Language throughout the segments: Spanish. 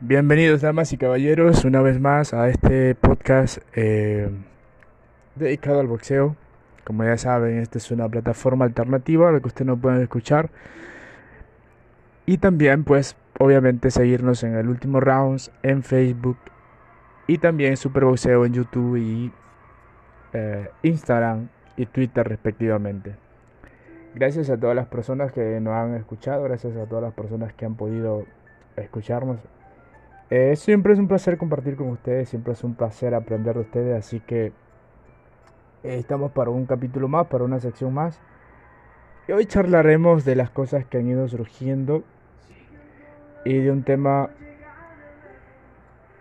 Bienvenidos damas y caballeros una vez más a este podcast eh, dedicado al boxeo. Como ya saben, esta es una plataforma alternativa a la que ustedes no pueden escuchar. Y también pues obviamente seguirnos en el último rounds en Facebook y también Superboxeo en YouTube y eh, Instagram y Twitter respectivamente. Gracias a todas las personas que nos han escuchado, gracias a todas las personas que han podido escucharnos eh, siempre es un placer compartir con ustedes, siempre es un placer aprender de ustedes, así que eh, estamos para un capítulo más, para una sección más. Y hoy charlaremos de las cosas que han ido surgiendo y de un tema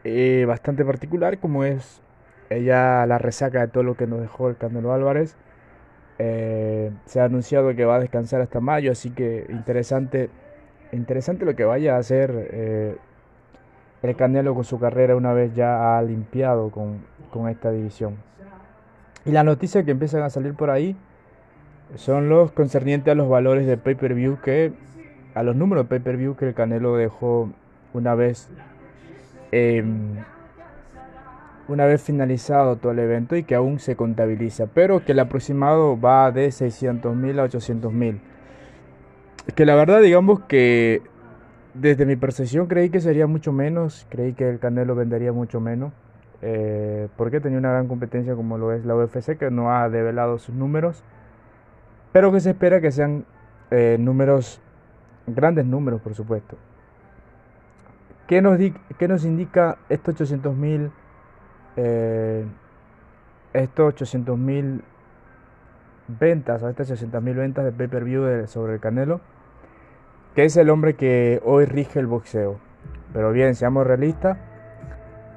eh, bastante particular como es ella la resaca de todo lo que nos dejó el Canelo Álvarez. se ha anunciado que va a descansar hasta mayo, así que interesante, interesante lo que vaya a hacer el Canelo con su carrera una vez ya ha limpiado con, esta división. Y las noticias que empiezan a salir por ahí son los concernientes a los valores de pay-per-view que a los números de pay-per-view que el Canelo dejó una vez em, una vez finalizado todo el evento y que aún se contabiliza, pero que el aproximado va de 600 mil a 800 mil. Que la verdad digamos que desde mi percepción creí que sería mucho menos, creí que el Canelo vendería mucho menos, eh, porque tenía una gran competencia como lo es la UFC, que no ha develado sus números, pero que se espera que sean eh, números, grandes números por supuesto. ¿Qué nos, qué nos indica estos 800 mil, eh, estos 800 mil ventas, o estas 800 mil ventas de pay-per-view sobre el Canelo? Que es el hombre que hoy rige el boxeo. Pero bien, seamos realistas,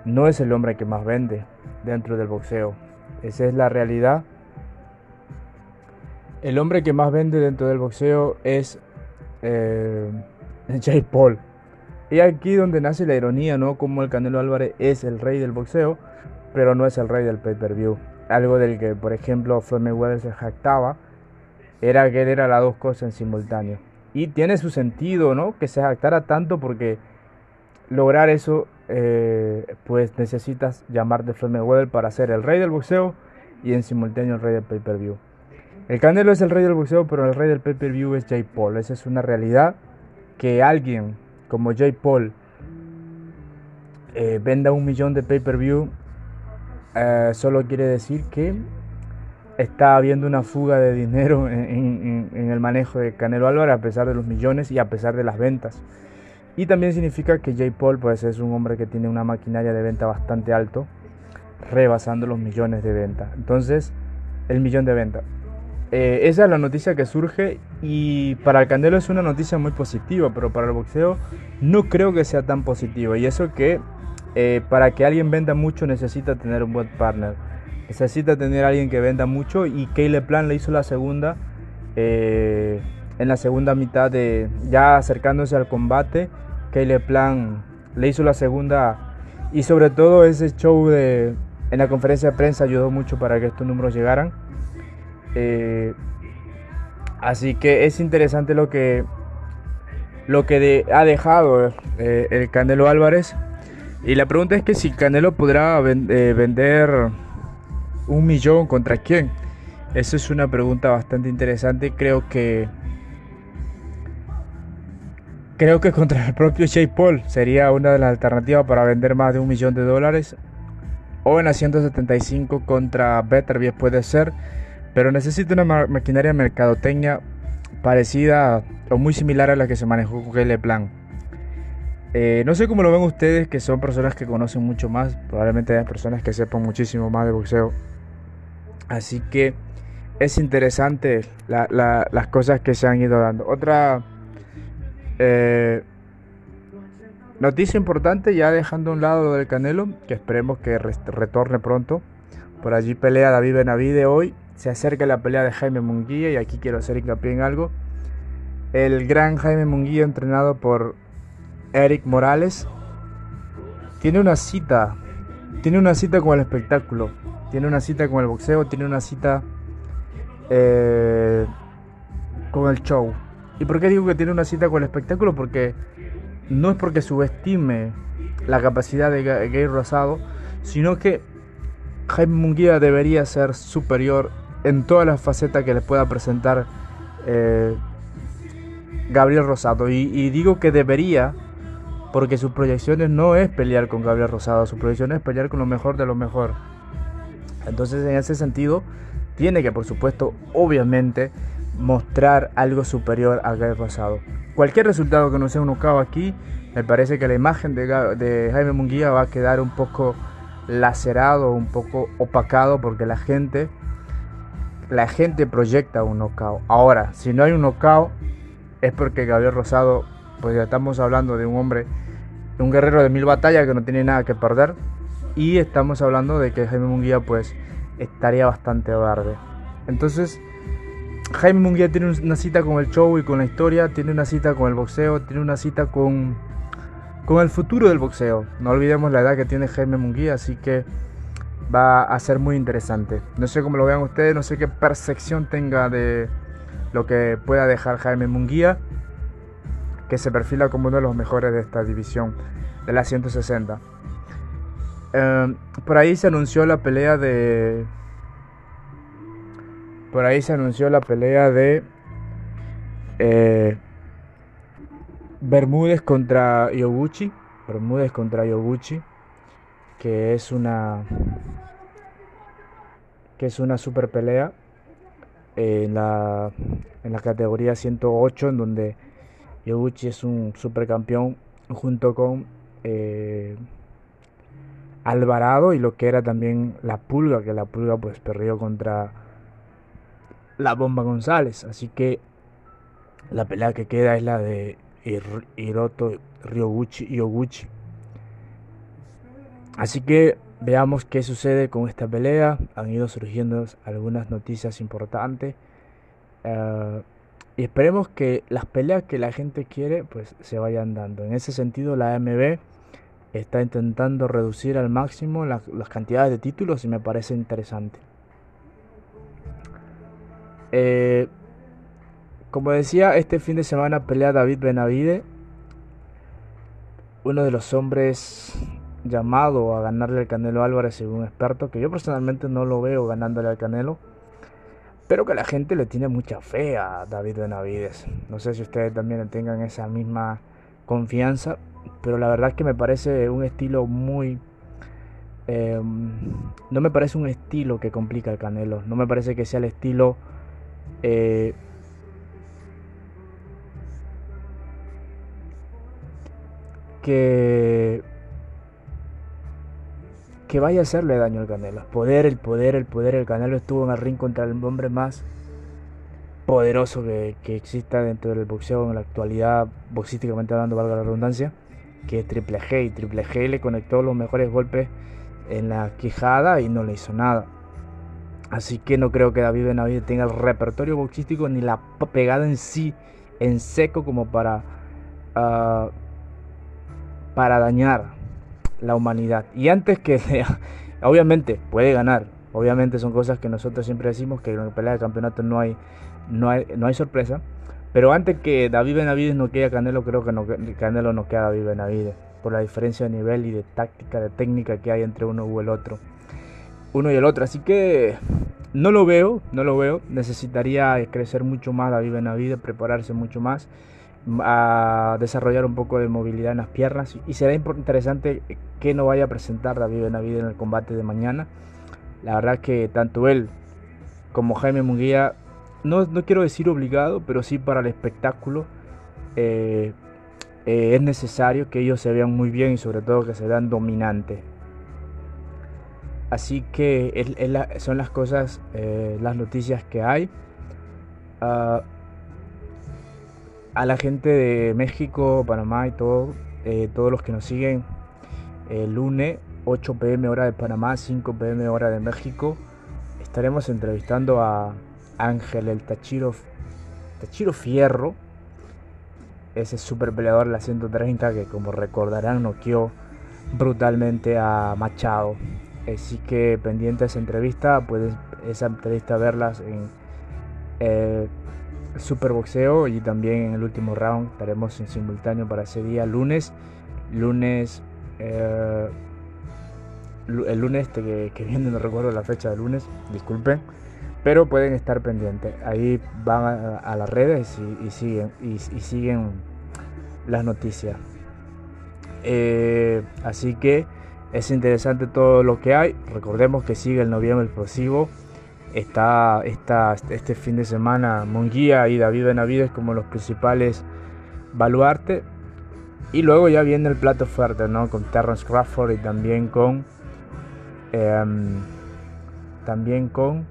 no es el hombre que más vende dentro del boxeo. Esa es la realidad. El hombre que más vende dentro del boxeo es eh, Jay Paul. Y aquí donde nace la ironía, ¿no? Como el Canelo Álvarez es el rey del boxeo, pero no es el rey del pay-per-view. Algo del que, por ejemplo, Floyd Mayweather se jactaba, era que él era las dos cosas en simultáneo. Y tiene su sentido, ¿no? Que se jactara tanto porque lograr eso, eh, pues necesitas llamarte Floyd Mayweather para ser el rey del boxeo y en simultáneo el rey del pay-per-view. El Canelo es el rey del boxeo, pero el rey del pay-per-view es Jay Paul. Esa es una realidad que alguien como Jay Paul eh, venda un millón de pay-per-view eh, solo quiere decir que está habiendo una fuga de dinero en, el manejo de Canelo Álvarez a pesar de los millones y a pesar de las ventas. Y también significa que Jay Paul pues, es un hombre que tiene una maquinaria de venta bastante alto, rebasando los millones de ventas. Entonces, el millón de ventas. Eh, esa es la noticia que surge y para el Canelo es una noticia muy positiva, pero para el boxeo no creo que sea tan positiva. Y eso que eh, para que alguien venda mucho necesita tener un buen partner necesita tener alguien que venda mucho y Caleb Plan le hizo la segunda eh, en la segunda mitad de ya acercándose al combate Caleb Plan le hizo la segunda y sobre todo ese show de en la conferencia de prensa ayudó mucho para que estos números llegaran. Eh, así que es interesante lo que lo que ha dejado eh, el Canelo Álvarez. Y la pregunta es que si Canelo podrá vender un millón contra quién? Esa es una pregunta bastante interesante. Creo que creo que contra el propio Jay Paul sería una de las alternativas para vender más de un millón de dólares. O en la 175 contra Beterbiev puede ser, pero necesita una maquinaria mercadotecnia parecida o muy similar a la que se manejó con el Plan. Eh, no sé cómo lo ven ustedes, que son personas que conocen mucho más, probablemente hay personas que sepan muchísimo más de boxeo Así que es interesante las cosas que se han ido dando. Otra eh, noticia importante, ya dejando a un lado lo del Canelo, que esperemos que retorne pronto. Por allí pelea David Benavide hoy. Se acerca la pelea de Jaime Munguía y aquí quiero hacer hincapié en algo. El gran Jaime Munguía, entrenado por Eric Morales, tiene una cita. Tiene una cita con el espectáculo tiene una cita con el boxeo, tiene una cita eh, con el show. ¿Y por qué digo que tiene una cita con el espectáculo? Porque no es porque subestime la capacidad de Gay Rosado, sino que Jaime Munguía debería ser superior en todas las facetas que le pueda presentar eh, Gabriel Rosado. Y, digo que debería, porque sus proyecciones no es pelear con Gabriel Rosado, su proyección es pelear con lo mejor de lo mejor. Entonces, en ese sentido, tiene que, por supuesto, obviamente, mostrar algo superior a Gabriel Rosado. Cualquier resultado que no sea un knockout aquí, me parece que la imagen de, Jaime Munguía va a quedar un poco lacerado, un poco opacado, porque la gente la gente proyecta un knockout. Ahora, si no hay un knockout, es porque Gabriel Rosado, pues ya estamos hablando de un hombre, un guerrero de mil batallas que no tiene nada que perder. Y estamos hablando de que Jaime Munguía, pues, estaría bastante verde. Entonces, Jaime Munguía tiene una cita con el show y con la historia, tiene una cita con el boxeo, tiene una cita con, con el futuro del boxeo. No olvidemos la edad que tiene Jaime Munguía, así que va a ser muy interesante. No sé cómo lo vean ustedes, no sé qué percepción tenga de lo que pueda dejar Jaime Munguía, que se perfila como uno de los mejores de esta división de la 160. Em, por ahí se anunció la pelea de. Por ahí se anunció la pelea de. Eh, Bermúdez contra Yoguchi. Bermúdez contra Yoguchi. Que es una que es una super pelea en la, en la categoría 108, en donde Yoguchi es un supercampeón junto con eh, Alvarado y lo que era también la Pulga, que la Pulga pues perdió contra la Bomba González. Así que la pelea que queda es la de Hiroto Ryoguchi y Yoguchi. Así que Veamos qué sucede con esta pelea. Han ido surgiendo algunas noticias importantes. Eh, y esperemos que las peleas que la gente quiere pues se vayan dando. En ese sentido la AMB está intentando reducir al máximo las cantidades de títulos y me parece interesante. Eh, como decía, este fin de semana pelea David Benavide, uno de los hombres llamado a ganarle al Canelo Álvarez según experto, que yo personalmente no lo veo ganándole al Canelo, pero que la gente le tiene mucha fe a David Benavides. No sé si ustedes también tengan esa misma confianza, pero la verdad es que me parece un estilo muy... Em, no me parece un estilo que complica al Canelo, no me parece que sea el estilo... Eh, que que vaya a hacerle daño al Canelo. Poder, el poder, el poder. El Canelo estuvo en el ring contra el hombre más poderoso que, exista dentro del boxeo en la actualidad, boxísticamente hablando, valga la redundancia, que es Triple G. Y Triple G le conectó los mejores golpes en la quijada y no le hizo nada. Así que no creo que David Benavides tenga el repertorio boxístico ni la pegada en sí en seco como para, ah, para dañar la humanidad. Y antes que obviamente puede ganar, obviamente son cosas que nosotros siempre decimos que en la pelea de campeonato no hay, no hay, no hay sorpresa. Pero antes que David Benavides no a Canelo, creo que Canelo no queda a David Benavides. Por la diferencia de nivel y de táctica, de técnica que hay entre uno y el otro. Uno y el otro. Así que no lo veo, no lo veo. Necesitaría crecer mucho más David Benavides, prepararse mucho más a desarrollar un poco de movilidad en las piernas y será interesante que no vaya a presentar David Benavides en el combate de mañana. La verdad que tanto él como Jaime Munguía, no, no quiero decir obligado, pero sí para el espectáculo, eh, eh, es necesario que ellos se vean muy bien y sobre todo que se vean dominantes. Así que son las cosas, eh, las noticias que hay. Ah, a la gente de México, Panamá y todo, todos los que nos siguen, el lunes 8 pm hora de Panamá, 5 pm hora de México, estaremos entrevistando a Ángel el Tachiro, Tachiro Fierro, ese super peleador de la 130 que como recordarán noqueó brutalmente a Machado. Así que pendiente de esa entrevista, puedes esa entrevista verlas en eh, Superboxeo y también en el último round. Estaremos en simultáneo para ese día lunes, lunes Eh, el lunes este que, viene, no recuerdo la fecha del lunes, disculpen, pero pueden estar pendientes. Ahí van a, las redes y, siguen, y, siguen las noticias. Eh, así que es interesante todo lo que hay. Recordemos que sigue el noviembre explosivo. Está, está este fin de semana Monguía y David Benavides como los principales baluartes. Y luego ya viene el plato fuerte, ¿no? Con Terrence Crawford y también con Em, también con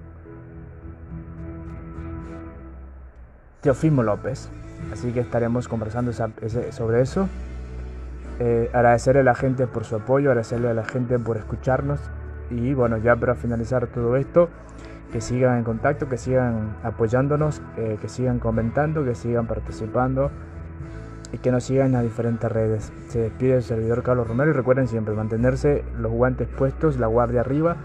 Teofimo López. Así que estaremos conversando sobre eso. Eh, agradecerle a la gente por su apoyo, agradecerle a la gente por escucharnos. Y bueno, ya para finalizar todo esto, que sigan en contacto, que sigan apoyándonos, eh, que sigan comentando, que sigan participando y que nos sigan en las diferentes redes. Se despide el servidor Carlos Romero y recuerden siempre mantenerse los guantes puestos, la guardia arriba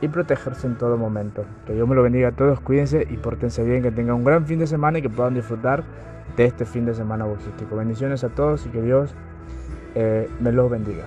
y protegerse en todo momento. Que Dios me lo bendiga a todos, cuídense y pórtense bien, que tengan un gran fin de semana y que puedan disfrutar de este fin de semana logístico. Bendiciones a todos y que Dios eh, me los bendiga.